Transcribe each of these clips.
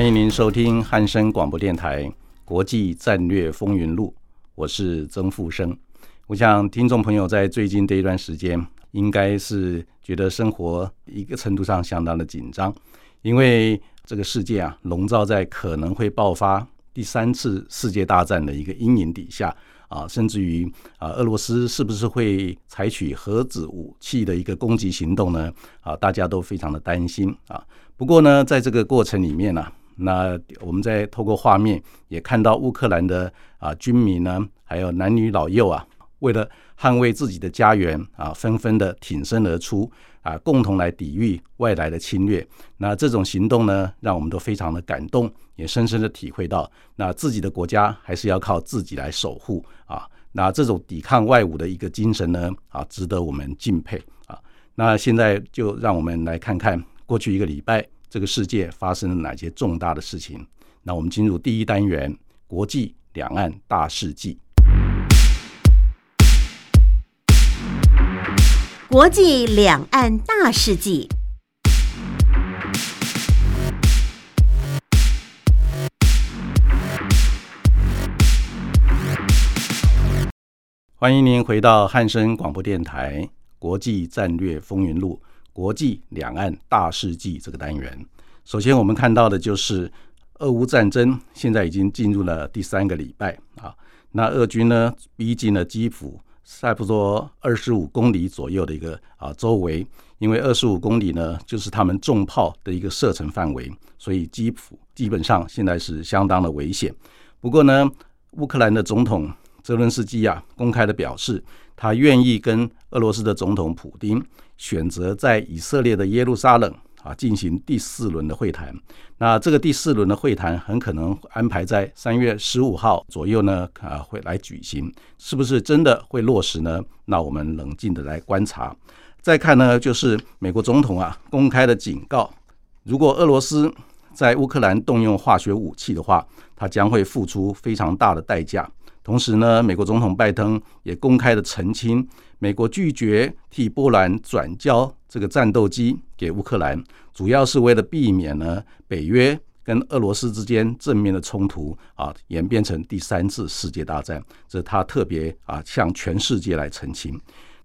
欢迎您收听汉声广播电台《国际战略风云录》，我是曾富生。我想听众朋友在最近这一段时间，应该是觉得生活一个程度上相当的紧张，因为这个世界啊，笼罩在可能会爆发第三次世界大战的一个阴影底下啊，甚至于啊，俄罗斯是不是会采取核子武器的一个攻击行动呢？啊，大家都非常的担心啊。不过呢，在这个过程里面呢，那我们在透过画面也看到乌克兰的啊军民呢，还有男女老幼啊，为了捍卫自己的家园啊，纷纷的挺身而出啊，共同来抵御外来的侵略。那这种行动呢，让我们都非常的感动，也深深的体会到，那自己的国家还是要靠自己来守护啊。那这种抵抗外侮的一个精神呢，啊，值得我们敬佩啊。那现在就让我们来看看过去一个礼拜。这个世界发生了哪些重大的事情？那我们进入第一单元：国际两岸大事记。国际两岸大事记。欢迎您回到汉声广播电台《国际战略风云录》。国际两岸大事记这个单元，首先我们看到的就是俄乌战争现在已经进入了第三个礼拜啊。那俄军呢逼近了基辅，差不多二十五公里左右的一个啊周围，因为二十五公里呢就是他们重炮的一个射程范围，所以基辅基本上现在是相当的危险。不过呢，乌克兰的总统泽伦斯基啊公开的表示，他愿意跟俄罗斯的总统普京。选择在以色列的耶路撒冷啊进行第四轮的会谈。那这个第四轮的会谈很可能安排在三月十五号左右呢啊会来举行，是不是真的会落实呢？那我们冷静的来观察。再看呢，就是美国总统啊公开的警告，如果俄罗斯在乌克兰动用化学武器的话，他将会付出非常大的代价。同时呢，美国总统拜登也公开的澄清，美国拒绝替波兰转交这个战斗机给乌克兰，主要是为了避免呢北约跟俄罗斯之间正面的冲突啊演变成第三次世界大战。这是他特别啊向全世界来澄清。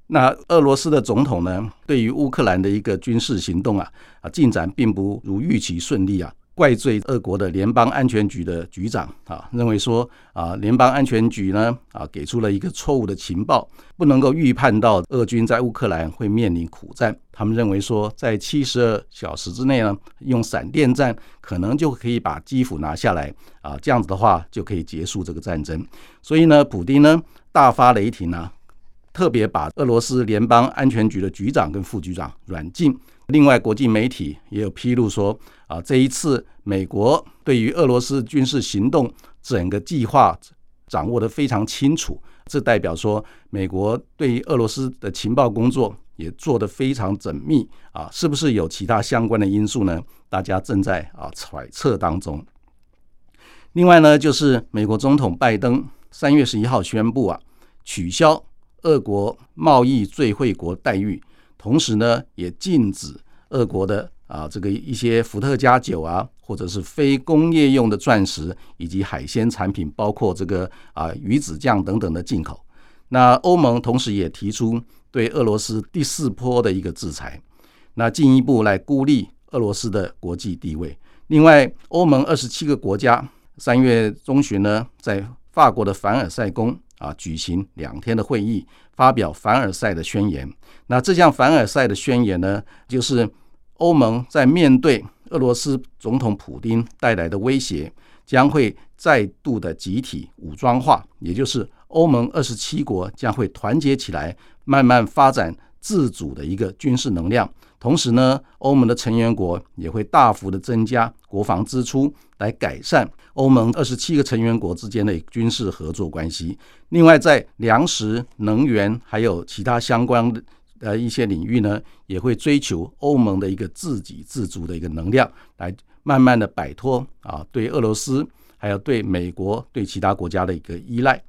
那俄罗斯的总统呢，对于乌克兰的一个军事行动啊啊进展并不如预期顺利啊。怪罪俄国的联邦安全局的局长啊，认为说啊，联邦安全局呢啊给出了一个错误的情报，不能够预判到俄军在乌克兰会面临苦战。他们认为说，在七十二小时之内呢，用闪电战可能就可以把基辅拿下来啊，这样子的话就可以结束这个战争。所以呢，普京呢大发雷霆啊，特别把俄罗斯联邦安全局的局长跟副局长软禁。另外，国际媒体也有披露说，啊，这一次美国对于俄罗斯军事行动整个计划掌握的非常清楚，这代表说美国对于俄罗斯的情报工作也做得非常缜密啊，是不是有其他相关的因素呢？大家正在啊揣测当中。另外呢，就是美国总统拜登三月十一号宣布啊，取消俄国贸易最惠国待遇。同时呢，也禁止俄国的啊这个一些伏特加酒啊，或者是非工业用的钻石以及海鲜产品，包括这个啊鱼子酱等等的进口。那欧盟同时也提出对俄罗斯第四波的一个制裁，那进一步来孤立俄罗斯的国际地位。另外，欧盟二十七个国家三月中旬呢，在法国的凡尔赛宫啊举行两天的会议。发表凡尔赛的宣言。那这项凡尔赛的宣言呢，就是欧盟在面对俄罗斯总统普京带来的威胁，将会再度的集体武装化，也就是欧盟二十七国将会团结起来，慢慢发展自主的一个军事能量。同时呢，欧盟的成员国也会大幅的增加国防支出，来改善欧盟二十七个成员国之间的军事合作关系。另外，在粮食、能源还有其他相关的呃一些领域呢，也会追求欧盟的一个自给自足的一个能量，来慢慢的摆脱啊对俄罗斯还有对美国对其他国家的一个依赖。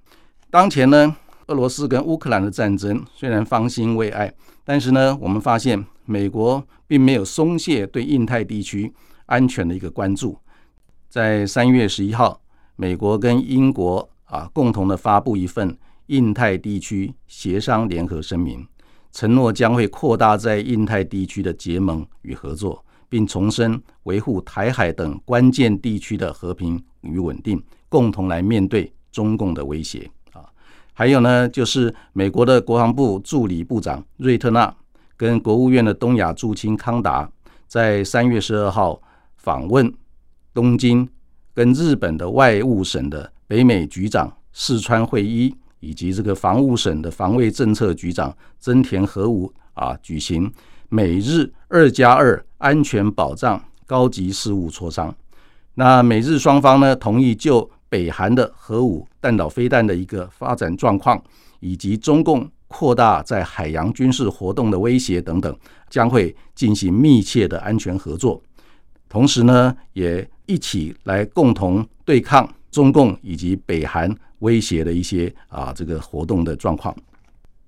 当前呢，俄罗斯跟乌克兰的战争虽然方兴未艾，但是呢，我们发现。美国并没有松懈对印太地区安全的一个关注。在三月十一号，美国跟英国啊共同的发布一份印太地区协商联合声明，承诺将会扩大在印太地区的结盟与合作，并重申维护台海等关键地区的和平与稳定，共同来面对中共的威胁啊。还有呢，就是美国的国防部助理部长瑞特纳。跟国务院的东亚驻青康达在三月十二号访问东京，跟日本的外务省的北美局长四川会一以及这个防务省的防卫政策局长增田和武啊举行美日二加二安全保障高级事务磋商。那美日双方呢同意就北韩的核武弹道飞弹的一个发展状况，以及中共。扩大在海洋军事活动的威胁等等，将会进行密切的安全合作。同时呢，也一起来共同对抗中共以及北韩威胁的一些啊这个活动的状况。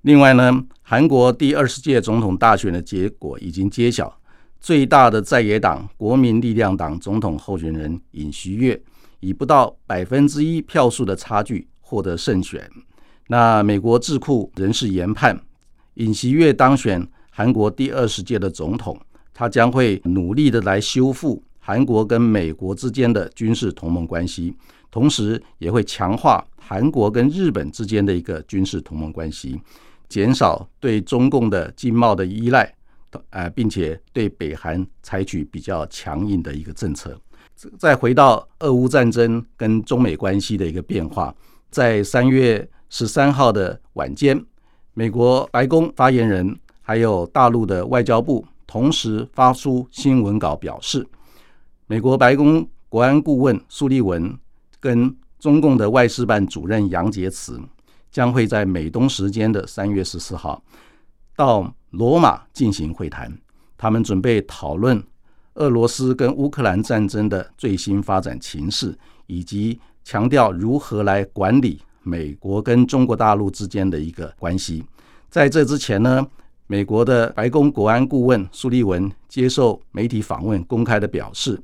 另外呢，韩国第二十届总统大选的结果已经揭晓，最大的在野党国民力量党总统候选人尹锡悦以不到百分之一票数的差距获得胜选。那美国智库人士研判，尹锡悦当选韩国第二十届的总统，他将会努力的来修复韩国跟美国之间的军事同盟关系，同时也会强化韩国跟日本之间的一个军事同盟关系，减少对中共的经贸的依赖，呃，并且对北韩采取比较强硬的一个政策。再回到俄乌战争跟中美关系的一个变化，在三月。十三号的晚间，美国白宫发言人还有大陆的外交部同时发出新闻稿，表示，美国白宫国安顾问苏利文跟中共的外事办主任杨洁篪将会在美东时间的三月十四号到罗马进行会谈，他们准备讨论俄罗斯跟乌克兰战争的最新发展情势，以及强调如何来管理。美国跟中国大陆之间的一个关系，在这之前呢，美国的白宫国安顾问苏利文接受媒体访问，公开的表示，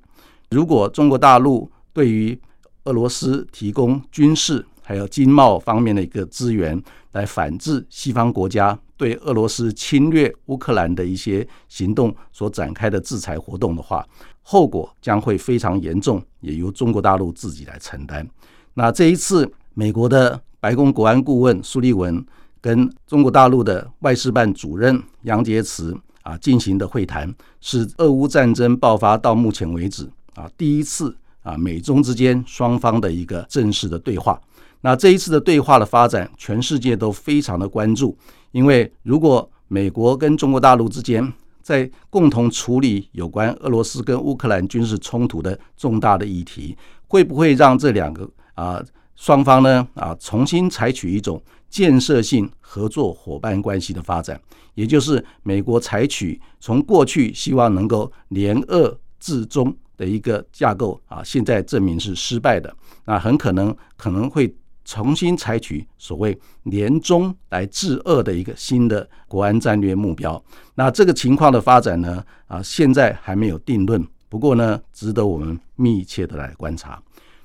如果中国大陆对于俄罗斯提供军事还有经贸方面的一个资源，来反制西方国家对俄罗斯侵略乌克兰的一些行动所展开的制裁活动的话，后果将会非常严重，也由中国大陆自己来承担。那这一次。美国的白宫国安顾问苏利文跟中国大陆的外事办主任杨洁篪啊进行的会谈，是俄乌战争爆发到目前为止啊第一次啊美中之间双方的一个正式的对话。那这一次的对话的发展，全世界都非常的关注，因为如果美国跟中国大陆之间在共同处理有关俄罗斯跟乌克兰军事冲突的重大的议题，会不会让这两个啊？双方呢啊，重新采取一种建设性合作伙伴关系的发展，也就是美国采取从过去希望能够联俄制中的一个架构啊，现在证明是失败的。那很可能可能会重新采取所谓年中来制恶的一个新的国安战略目标。那这个情况的发展呢啊，现在还没有定论，不过呢，值得我们密切的来观察。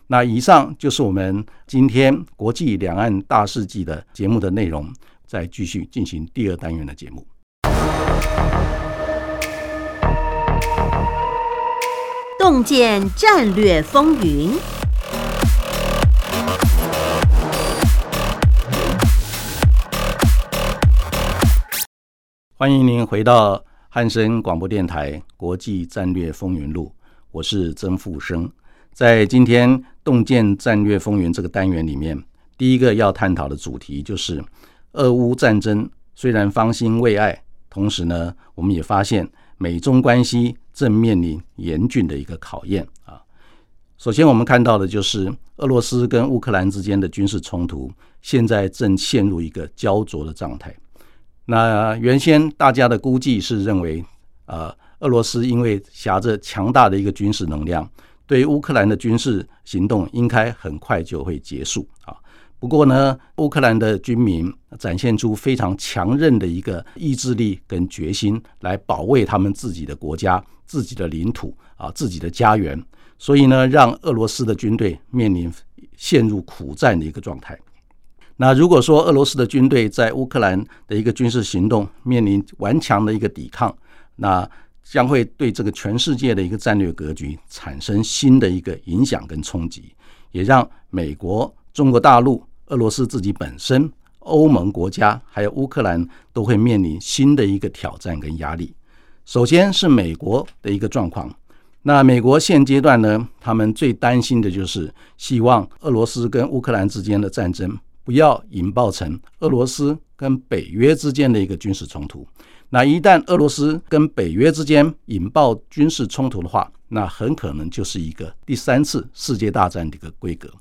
那以上就是我们今天国际两岸大事记的节目的内容，再继续进行第二单元的节目。洞见战略风云，欢迎您回到汉声广播电台国际战略风云录，我是曾富生。在今天洞见战略风云这个单元里面，第一个要探讨的主题就是俄乌战争虽然方兴未艾，同时呢，我们也发现美中关系正面临严峻的一个考验啊。首先，我们看到的就是俄罗斯跟乌克兰之间的军事冲突，现在正陷入一个焦灼的状态。那原先大家的估计是认为，呃，俄罗斯因为挟着强大的一个军事能量。对乌克兰的军事行动应该很快就会结束。不过呢，乌克兰的军民展现出非常强韧的一个意志力跟决心，来保卫他们自己的国家、自己的领土啊、自己的家园。所以呢，让俄罗斯的军队面临陷入苦战的一个状态。那如果说俄罗斯的军队在乌克兰的一个军事行动面临顽强的一个抵抗，那将会对这个全世界的一个战略格局产生新的一个影响跟冲击，也让美国、中国大陆、俄罗斯自己本身、欧盟国家还有乌克兰都会面临新的一个挑战跟压力。首先是美国的一个状况，那美国现阶段呢，他们最担心的就是希望俄罗斯跟乌克兰之间的战争不要引爆成俄罗斯跟北约之间的一个军事冲突。那一旦俄罗斯跟北约之间引爆军事冲突的话，那很可能就是一个第三次世界大战的一个规格，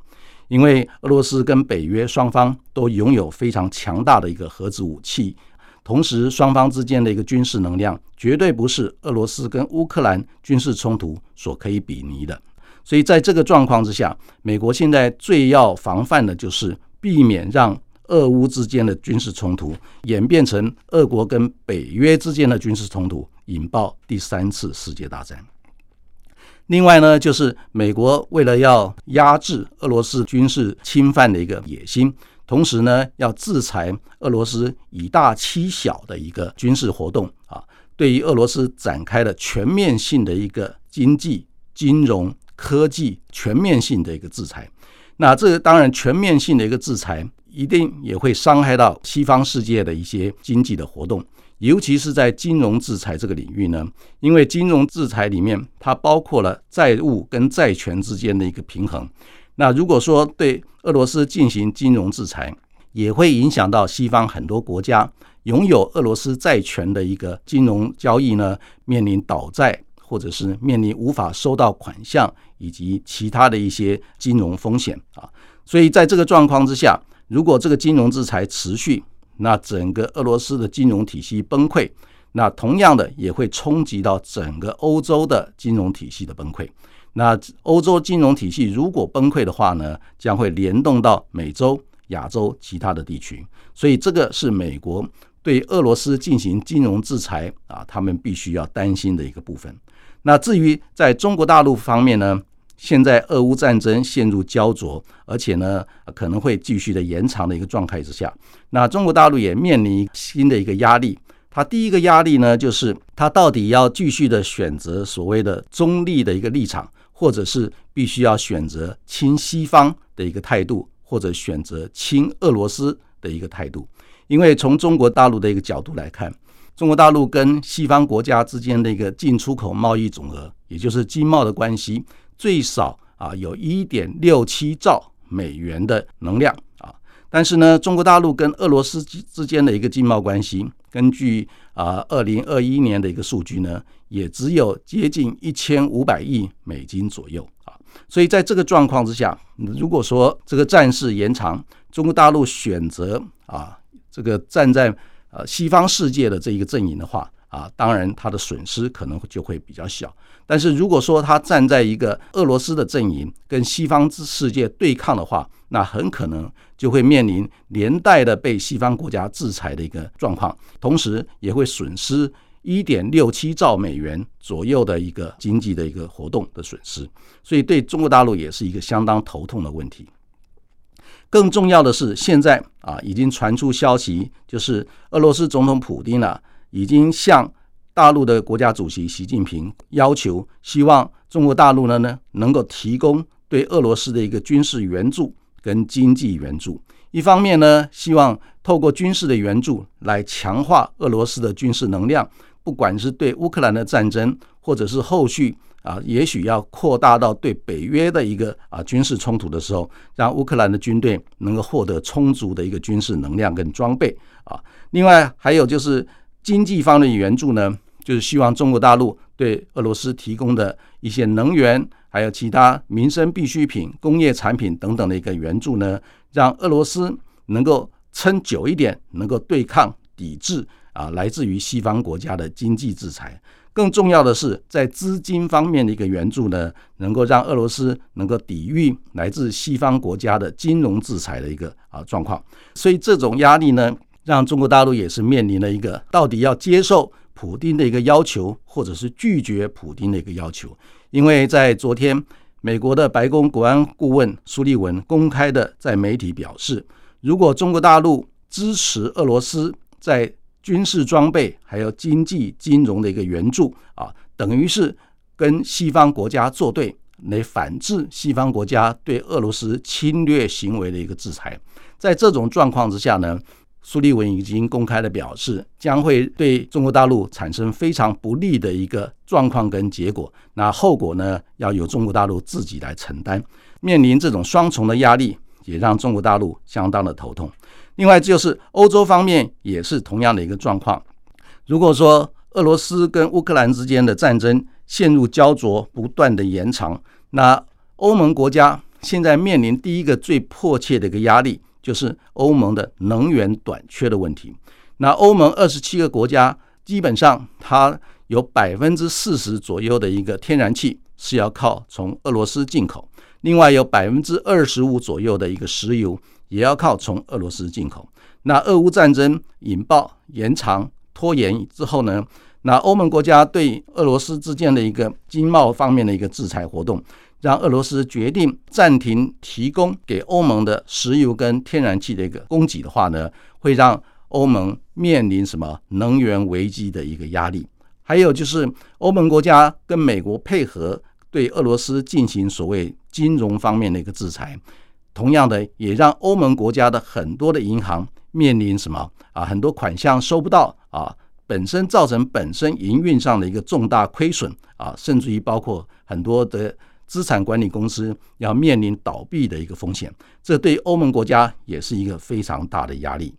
因为俄罗斯跟北约双方都拥有非常强大的一个核子武器，同时双方之间的一个军事能量绝对不是俄罗斯跟乌克兰军事冲突所可以比拟的。所以在这个状况之下，美国现在最要防范的就是避免让。俄乌之间的军事冲突演变成俄国跟北约之间的军事冲突，引爆第三次世界大战。另外呢，就是美国为了要压制俄罗斯军事侵犯的一个野心，同时呢，要制裁俄罗斯以大欺小的一个军事活动啊，对于俄罗斯展开了全面性的一个经济、金融、科技全面性的一个制裁。那这当然全面性的一个制裁。一定也会伤害到西方世界的一些经济的活动，尤其是在金融制裁这个领域呢。因为金融制裁里面，它包括了债务跟债权之间的一个平衡。那如果说对俄罗斯进行金融制裁，也会影响到西方很多国家拥有俄罗斯债权的一个金融交易呢，面临倒债或者是面临无法收到款项以及其他的一些金融风险啊。所以在这个状况之下。如果这个金融制裁持续，那整个俄罗斯的金融体系崩溃，那同样的也会冲击到整个欧洲的金融体系的崩溃。那欧洲金融体系如果崩溃的话呢，将会联动到美洲、亚洲其他的地区。所以这个是美国对俄罗斯进行金融制裁啊，他们必须要担心的一个部分。那至于在中国大陆方面呢？现在俄乌战争陷入焦灼，而且呢可能会继续的延长的一个状态之下，那中国大陆也面临新的一个压力。它第一个压力呢，就是它到底要继续的选择所谓的中立的一个立场，或者是必须要选择亲西方的一个态度，或者选择亲俄罗斯的一个态度。因为从中国大陆的一个角度来看，中国大陆跟西方国家之间的一个进出口贸易总额，也就是经贸的关系。最少啊，有一点六七兆美元的能量啊，但是呢，中国大陆跟俄罗斯之之间的一个经贸关系，根据啊二零二一年的一个数据呢，也只有接近一千五百亿美金左右啊，所以在这个状况之下，如果说这个战事延长，中国大陆选择啊这个站在呃西方世界的这一个阵营的话。啊，当然，它的损失可能就会比较小。但是，如果说他站在一个俄罗斯的阵营，跟西方世界对抗的话，那很可能就会面临连带的被西方国家制裁的一个状况，同时也会损失一点六七兆美元左右的一个经济的一个活动的损失。所以，对中国大陆也是一个相当头痛的问题。更重要的是，现在啊，已经传出消息，就是俄罗斯总统普京呢。已经向大陆的国家主席习近平要求，希望中国大陆呢呢能够提供对俄罗斯的一个军事援助跟经济援助。一方面呢，希望透过军事的援助来强化俄罗斯的军事能量，不管是对乌克兰的战争，或者是后续啊，也许要扩大到对北约的一个啊军事冲突的时候，让乌克兰的军队能够获得充足的一个军事能量跟装备啊。另外还有就是经济方的援助呢，就是希望中国大陆对俄罗斯提供的一些能源，还有其他民生必需品、工业产品等等的一个援助呢，让俄罗斯能够撑久一点，能够对抗抵制。啊，来自于西方国家的经济制裁，更重要的是在资金方面的一个援助呢，能够让俄罗斯能够抵御来自西方国家的金融制裁的一个啊状况。所以这种压力呢，让中国大陆也是面临了一个到底要接受普京的一个要求，或者是拒绝普京的一个要求。因为在昨天，美国的白宫国安顾问苏利文公开的在媒体表示，如果中国大陆支持俄罗斯在军事装备还有经济金融的一个援助啊，等于是跟西方国家作对，来反制西方国家对俄罗斯侵略行为的一个制裁。在这种状况之下呢，苏利文已经公开的表示，将会对中国大陆产生非常不利的一个状况跟结果。那后果呢，要由中国大陆自己来承担。面临这种双重的压力，也让中国大陆相当的头痛。另外就是欧洲方面也是同样的一个状况。如果说俄罗斯跟乌克兰之间的战争陷入焦灼，不断的延长，那欧盟国家现在面临第一个最迫切的一个压力，就是欧盟的能源短缺的问题。那欧盟二十七个国家，基本上它有百分之四十左右的一个天然气是要靠从俄罗斯进口，另外有百分之二十五左右的一个石油。也要靠从俄罗斯进口。那俄乌战争引爆、延长、拖延之后呢？那欧盟国家对俄罗斯之间的一个经贸方面的一个制裁活动，让俄罗斯决定暂停提供给欧盟的石油跟天然气的一个供给的话呢，会让欧盟面临什么能源危机的一个压力？还有就是欧盟国家跟美国配合对俄罗斯进行所谓金融方面的一个制裁。同样的，也让欧盟国家的很多的银行面临什么啊？很多款项收不到啊，本身造成本身营运上的一个重大亏损啊，甚至于包括很多的资产管理公司要面临倒闭的一个风险，这对欧盟国家也是一个非常大的压力。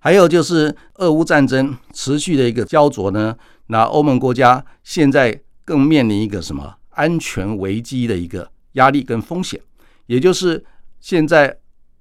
还有就是俄乌战争持续的一个焦灼呢，那欧盟国家现在更面临一个什么安全危机的一个压力跟风险。也就是现在，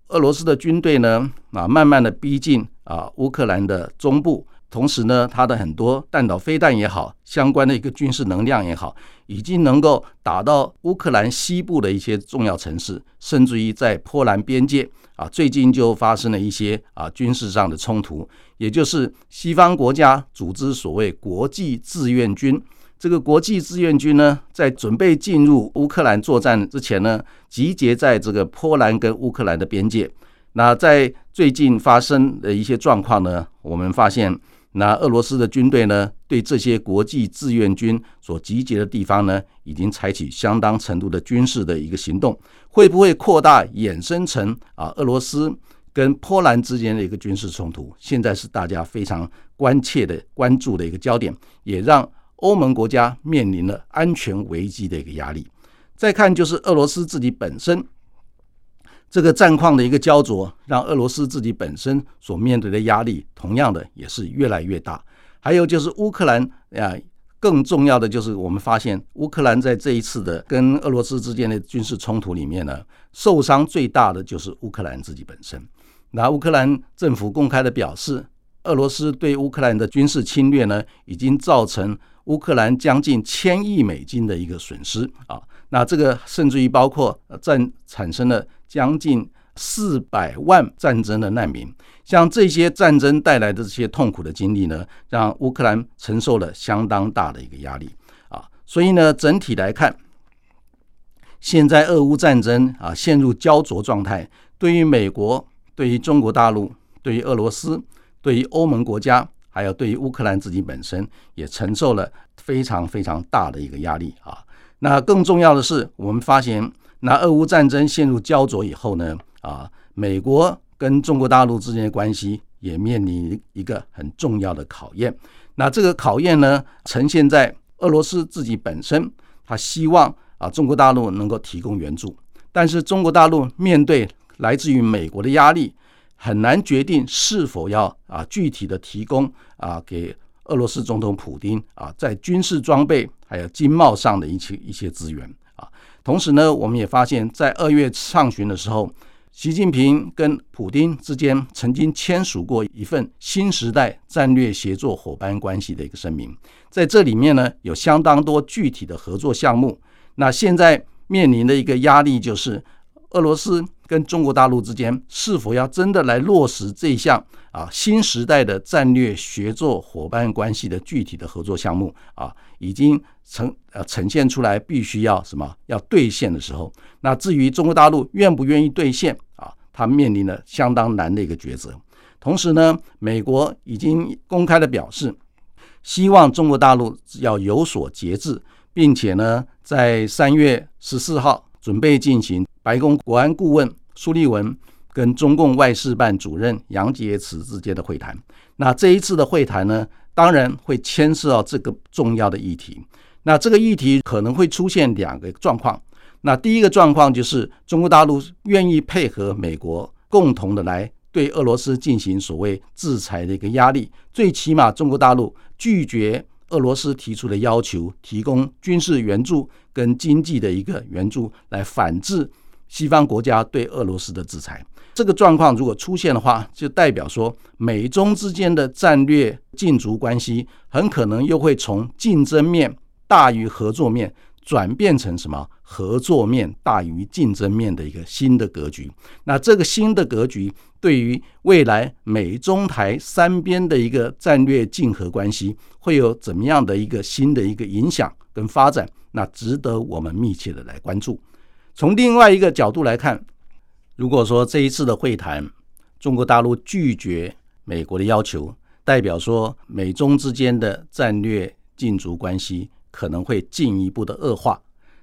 俄罗斯的军队呢啊，慢慢的逼近啊乌克兰的中部，同时呢，它的很多弹道飞弹也好，相关的一个军事能量也好，已经能够打到乌克兰西部的一些重要城市，甚至于在波兰边界啊，最近就发生了一些啊军事上的冲突，也就是西方国家组织所谓国际志愿军。这个国际志愿军呢，在准备进入乌克兰作战之前呢，集结在这个波兰跟乌克兰的边界。那在最近发生的一些状况呢，我们发现，那俄罗斯的军队呢，对这些国际志愿军所集结的地方呢，已经采取相当程度的军事的一个行动。会不会扩大衍生成啊，俄罗斯跟波兰之间的一个军事冲突？现在是大家非常关切的关注的一个焦点，也让。欧盟国家面临了安全危机的一个压力。再看就是俄罗斯自己本身这个战况的一个焦灼，让俄罗斯自己本身所面对的压力，同样的也是越来越大。还有就是乌克兰啊，更重要的就是我们发现，乌克兰在这一次的跟俄罗斯之间的军事冲突里面呢，受伤最大的就是乌克兰自己本身。那乌克兰政府公开的表示，俄罗斯对乌克兰的军事侵略呢，已经造成。乌克兰将近千亿美金的一个损失啊，那这个甚至于包括战产生了将近四百万战争的难民，像这些战争带来的这些痛苦的经历呢，让乌克兰承受了相当大的一个压力啊。所以呢，整体来看，现在俄乌战争啊陷入焦灼状态，对于美国、对于中国大陆、对于俄罗斯、对于欧盟国家。还有对于乌克兰自己本身也承受了非常非常大的一个压力啊。那更重要的是，我们发现，那俄乌战争陷入焦灼以后呢，啊，美国跟中国大陆之间的关系也面临一个很重要的考验。那这个考验呢，呈现在俄罗斯自己本身，他希望啊中国大陆能够提供援助，但是中国大陆面对来自于美国的压力，很难决定是否要啊具体的提供啊给俄罗斯总统普京啊在军事装备还有经贸上的一些一些资源啊。同时呢，我们也发现，在二月上旬的时候。习近平跟普京之间曾经签署过一份新时代战略协作伙伴关系的一个声明，在这里面呢有相当多具体的合作项目。那现在面临的一个压力就是，俄罗斯跟中国大陆之间是否要真的来落实这一项啊新时代的战略协作伙伴关系的具体的合作项目啊，已经呈呃呈现出来，必须要什么要兑现的时候，那至于中国大陆愿不愿意兑现？他面临了相当难的一个抉择。同时呢，美国已经公开的表示，希望中国大陆要有所节制，并且呢，在三月十四号准备进行白宫国安顾问苏利文跟中共外事办主任杨洁篪之间的会谈。那这一次的会谈呢，当然会牵涉到这个重要的议题。那这个议题可能会出现两个状况。那第一个状况就是中国大陆愿意配合美国，共同的来对俄罗斯进行所谓制裁的一个压力。最起码，中国大陆拒绝俄罗斯提出的要求，提供军事援助跟经济的一个援助，来反制西方国家对俄罗斯的制裁。这个状况如果出现的话，就代表说美中之间的战略竞逐关系很可能又会从竞争面大于合作面。转变成什么合作面大于竞争面的一个新的格局？那这个新的格局对于未来美中台三边的一个战略竞合关系会有怎么样的一个新的一个影响跟发展？那值得我们密切的来关注。从另外一个角度来看，如果说这一次的会谈，中国大陆拒绝美国的要求，代表说美中之间的战略竞逐关系。可能会进一步的恶化。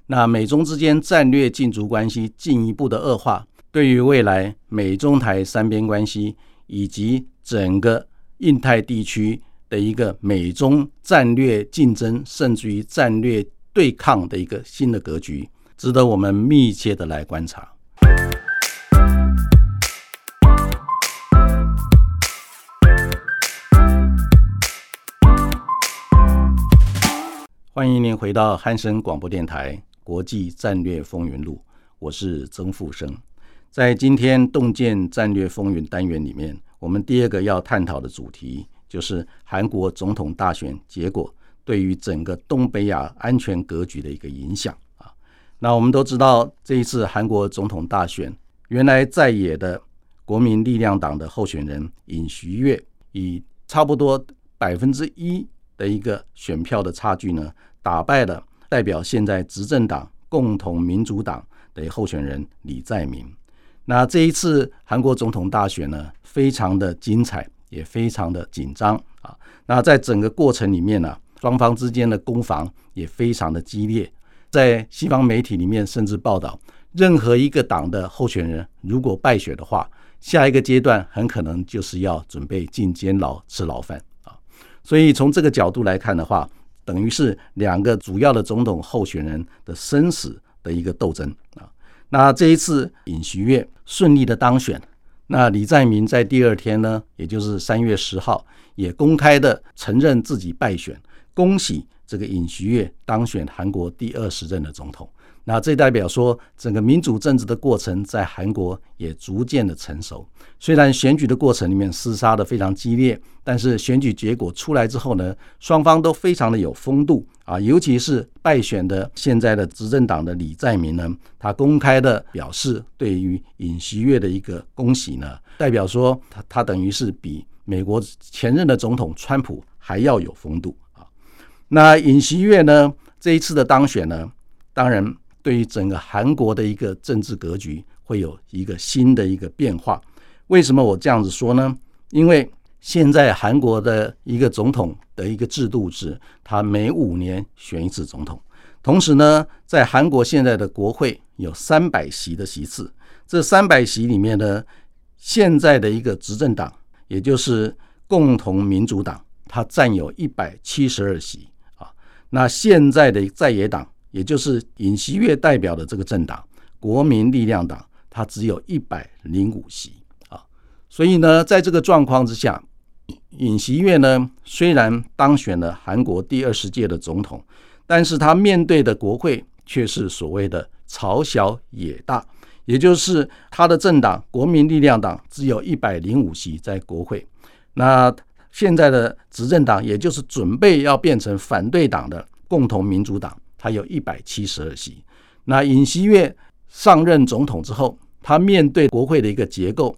那美中之间战略竞逐关系进一步的恶化，对于未来美中台三边关系以及整个印太地区的一个美中战略竞争，甚至于战略对抗的一个新的格局，值得我们密切的来观察。欢迎您回到汉声广播电台《国际战略风云录》，我是曾富生。在今天洞见战略风云单元里面，我们第二个要探讨的主题就是韩国总统大选结果对于整个东北亚安全格局的一个影响啊。那我们都知道，这一次韩国总统大选，原来在野的国民力量党的候选人尹锡悦，以差不多百分之一。的一个选票的差距呢，打败了代表现在执政党共同民主党的候选人李在明。那这一次韩国总统大选呢，非常的精彩，也非常的紧张啊。那在整个过程里面呢，双方之间的攻防也非常的激烈。在西方媒体里面，甚至报道，任何一个党的候选人如果败选的话，下一个阶段很可能就是要准备进监牢吃牢饭。所以从这个角度来看的话，等于是两个主要的总统候选人的生死的一个斗争啊。那这一次尹锡悦顺利的当选，那李在明在第二天呢，也就是三月十号，也公开的承认自己败选，恭喜这个尹锡悦当选韩国第二十任的总统。那这代表说，整个民主政治的过程在韩国也逐渐的成熟。虽然选举的过程里面厮杀的非常激烈，但是选举结果出来之后呢，双方都非常的有风度啊。尤其是败选的现在的执政党的李在明呢，他公开的表示对于尹锡悦的一个恭喜呢，代表说他他等于是比美国前任的总统川普还要有风度啊。那尹锡悦呢，这一次的当选呢，当然。对于整个韩国的一个政治格局会有一个新的一个变化。为什么我这样子说呢？因为现在韩国的一个总统的一个制度是，他每五年选一次总统。同时呢，在韩国现在的国会有三百席的席次，这三百席里面呢，现在的一个执政党，也就是共同民主党，它占有一百七十二席啊。那现在的在野党，也就是尹锡悦代表的这个政党国民力量党，它只有一百零五席啊。所以呢，在这个状况之下，尹锡悦呢虽然当选了韩国第二十届的总统，但是他面对的国会却是所谓的朝小野大。也就是他的政党国民力量党只有一百零五席在国会，那现在的执政党，也就是准备要变成反对党的共同民主党，还有一百七十二席。那尹锡悦上任总统之后，他面对国会的一个结构，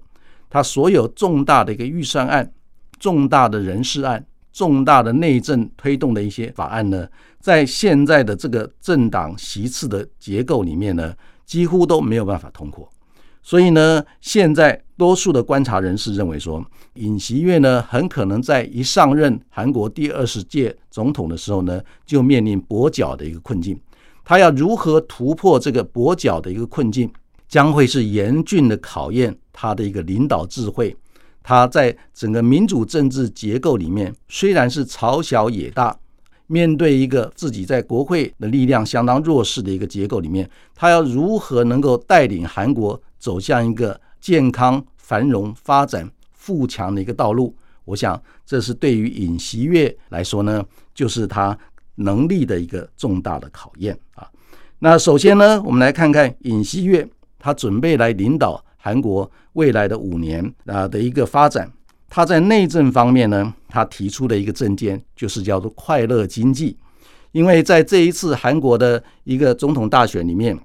他所有重大的一个预算案、重大的人事案、重大的内政推动的一些法案呢，在现在的这个政党席次的结构里面呢。几乎都没有办法通过，所以呢，现在多数的观察人士认为说，尹锡悦呢很可能在一上任韩国第二十届总统的时候呢，就面临跛脚的一个困境。他要如何突破这个跛脚的一个困境，将会是严峻的考验他的一个领导智慧。他在整个民主政治结构里面，虽然是朝小野大。面对一个自己在国会的力量相当弱势的一个结构里面，他要如何能够带领韩国走向一个健康、繁荣、发展、富强的一个道路？我想，这是对于尹锡悦来说呢，就是他能力的一个重大的考验啊。那首先呢，我们来看看尹锡悦他准备来领导韩国未来的五年啊的一个发展。他在内政方面呢，他提出的一个政见就是叫做快乐经济，因为在这一次韩国的一个总统大选里面，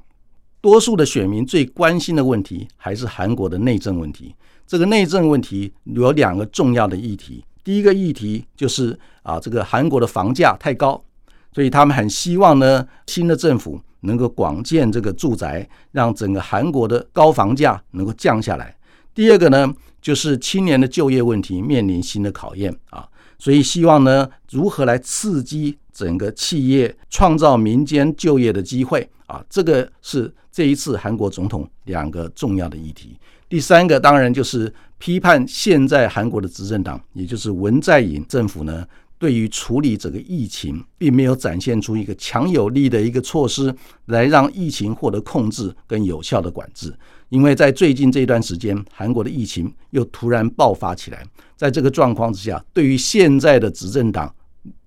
多数的选民最关心的问题还是韩国的内政问题。这个内政问题有两个重要的议题，第一个议题就是啊，这个韩国的房价太高，所以他们很希望呢，新的政府能够广建这个住宅，让整个韩国的高房价能够降下来。第二个呢？就是青年的就业问题面临新的考验啊，所以希望呢，如何来刺激整个企业，创造民间就业的机会啊？这个是这一次韩国总统两个重要的议题。第三个当然就是批判现在韩国的执政党，也就是文在寅政府呢。对于处理整个疫情，并没有展现出一个强有力的一个措施来让疫情获得控制跟有效的管制。因为在最近这段时间，韩国的疫情又突然爆发起来，在这个状况之下，对于现在的执政党，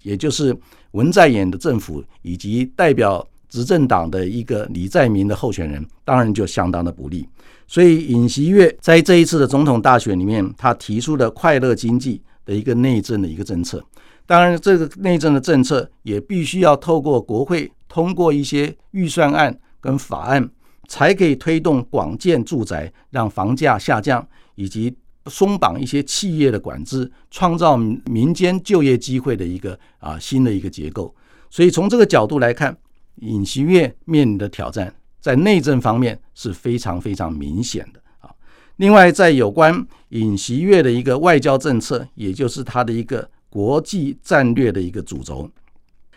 也就是文在寅的政府以及代表执政党的一个李在明的候选人，当然就相当的不利。所以尹锡悦在这一次的总统大选里面，他提出的快乐经济的一个内政的一个政策。当然，这个内政的政策也必须要透过国会通过一些预算案跟法案，才可以推动广建住宅，让房价下降，以及松绑一些企业的管制，创造民间就业机会的一个啊新的一个结构。所以从这个角度来看，尹锡悦面临的挑战在内政方面是非常非常明显的啊。另外，在有关尹锡悦的一个外交政策，也就是他的一个。国际战略的一个主轴，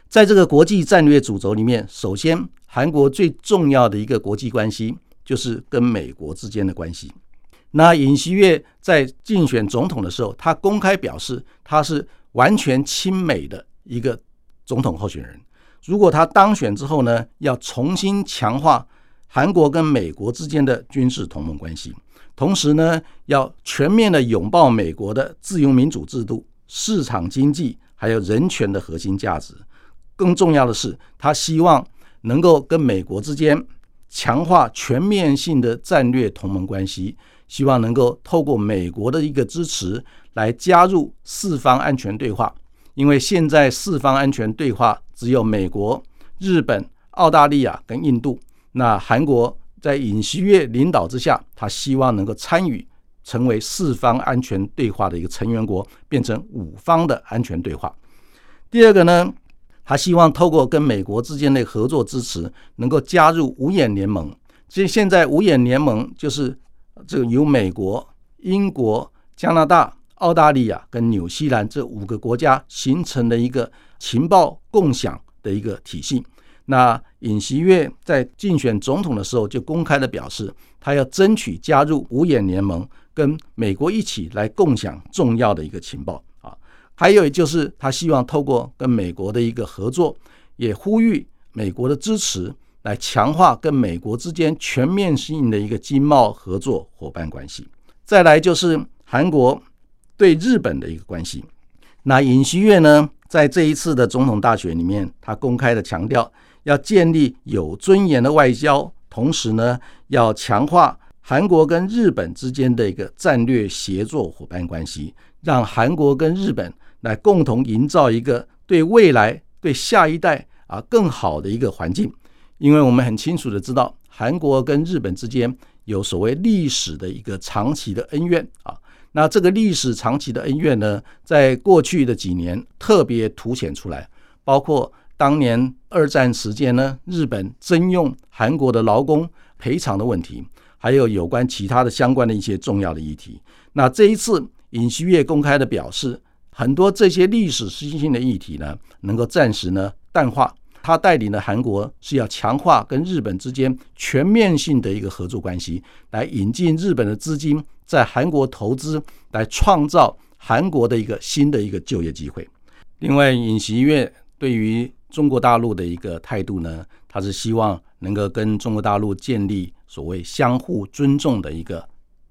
在这个国际战略主轴里面，首先，韩国最重要的一个国际关系就是跟美国之间的关系。那尹锡悦在竞选总统的时候，他公开表示他是完全亲美的一个总统候选人。如果他当选之后呢，要重新强化韩国跟美国之间的军事同盟关系，同时呢，要全面的拥抱美国的自由民主制度。市场经济还有人权的核心价值，更重要的是，他希望能够跟美国之间强化全面性的战略同盟关系，希望能够透过美国的一个支持来加入四方安全对话。因为现在四方安全对话只有美国、日本、澳大利亚跟印度，那韩国在尹锡悦领导之下，他希望能够参与。成为四方安全对话的一个成员国，变成五方的安全对话。第二个呢，他希望透过跟美国之间的合作支持，能够加入五眼联盟。所以现在五眼联盟就是这个由美国、英国、加拿大、澳大利亚跟纽西兰这五个国家形成的一个情报共享的一个体系。那尹锡悦在竞选总统的时候就公开的表示，他要争取加入五眼联盟。跟美国一起来共享重要的一个情报，还有就是他希望透过跟美国的一个合作，也呼吁美国的支持，来强化跟美国之间全面性的一个经贸合作伙伴关系。再来就是韩国对日本的一个关系。那尹锡悦呢，在这一次的总统大选里面，他公开的强调要建立有尊严的外交，同时呢，要强化韩国跟日本之间的一个战略协作伙伴关系，让韩国跟日本。来共同营造一个对未来、对下一代啊更好的一个环境，因为我们很清楚的知道，韩国跟日本之间有所谓历史的一个长期的恩怨啊。那这个历史长期的恩怨呢，在过去的几年特别凸显出来，包括当年二战时间呢，日本征用韩国的劳工赔偿的问题，还有有关其他的相关的一些重要的议题。那这一次尹锡悦公开的表示。很多这些历史新兴的议题呢，能够暂时呢淡化。他带领的韩国是要强化跟日本之间全面性的一个合作关系，来引进日本的资金在韩国投资，来创造韩国的一个新的一个就业机会。另外，尹锡悦对于中国大陆的一个态度呢，他是希望能够跟中国大陆建立所谓相互尊重的一个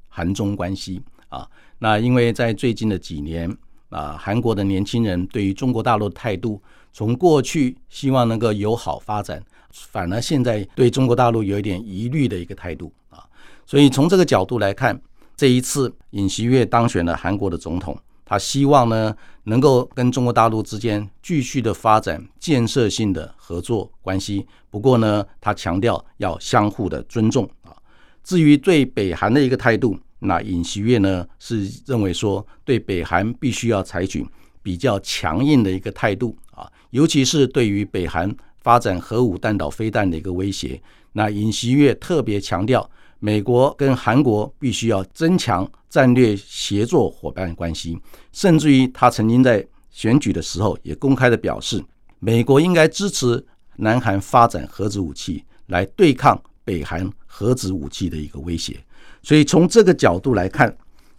韩中关系啊。那因为在最近的几年。啊，韩国的年轻人对于中国大陆的态度，从过去希望能够友好发展，反而现在对中国大陆有一点疑虑的一个态度啊。所以从这个角度来看，这一次尹锡悦当选了韩国的总统，他希望呢能够跟中国大陆之间继续的发展建设性的合作关系。不过呢，他强调要相互的尊重啊。至于对北韩的一个态度。那尹锡悦呢是认为说，对北韩必须要采取比较强硬的一个态度啊，尤其是对于北韩发展核武弹道飞弹的一个威胁。那尹锡悦特别强调，美国跟韩国必须要增强战略协作伙伴关系，甚至于他曾经在选举的时候也公开的表示，美国应该支持南韩发展核子武器，来对抗北韩核子武器的一个威胁。所以从这个角度来看，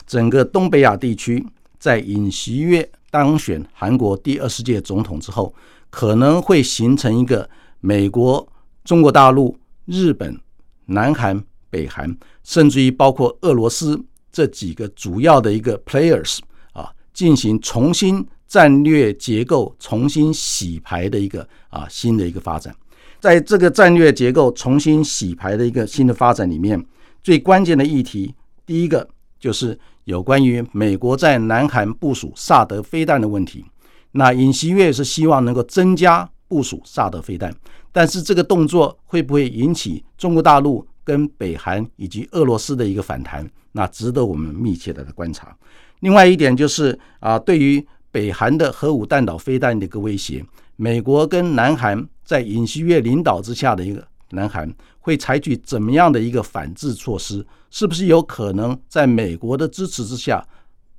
整个东北亚地区在尹锡悦当选韩国第二十届总统之后，可能会形成一个美国、中国大陆、日本、南韩、北韩，甚至于包括俄罗斯这几个主要的一个 players 啊，进行重新战略结构、重新洗牌的一个啊新的一个发展。在这个战略结构重新洗牌的一个新的发展里面。最关键的议题，第一个就是有关于美国在南韩部署萨德飞弹的问题。那尹锡悦是希望能够增加部署萨德飞弹，但是这个动作会不会引起中国大陆跟北韩以及俄罗斯的一个反弹？那值得我们密切的来观察。另外一点就是啊，对于北韩的核武弹道飞弹的一个威胁，美国跟南韩在尹锡悦领导之下的一个。南韩会采取怎么样的一个反制措施？是不是有可能在美国的支持之下，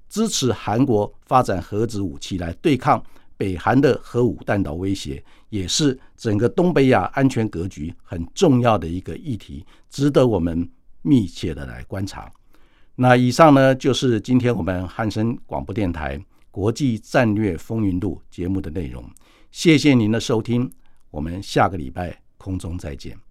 支持韩国发展核子武器来对抗北韩的核武弹道威胁？也是整个东北亚安全格局很重要的一个议题，值得我们密切的来观察。那以上呢，就是今天我们汉声广播电台国际战略风云录节目的内容。谢谢您的收听，我们下个礼拜。空中再见。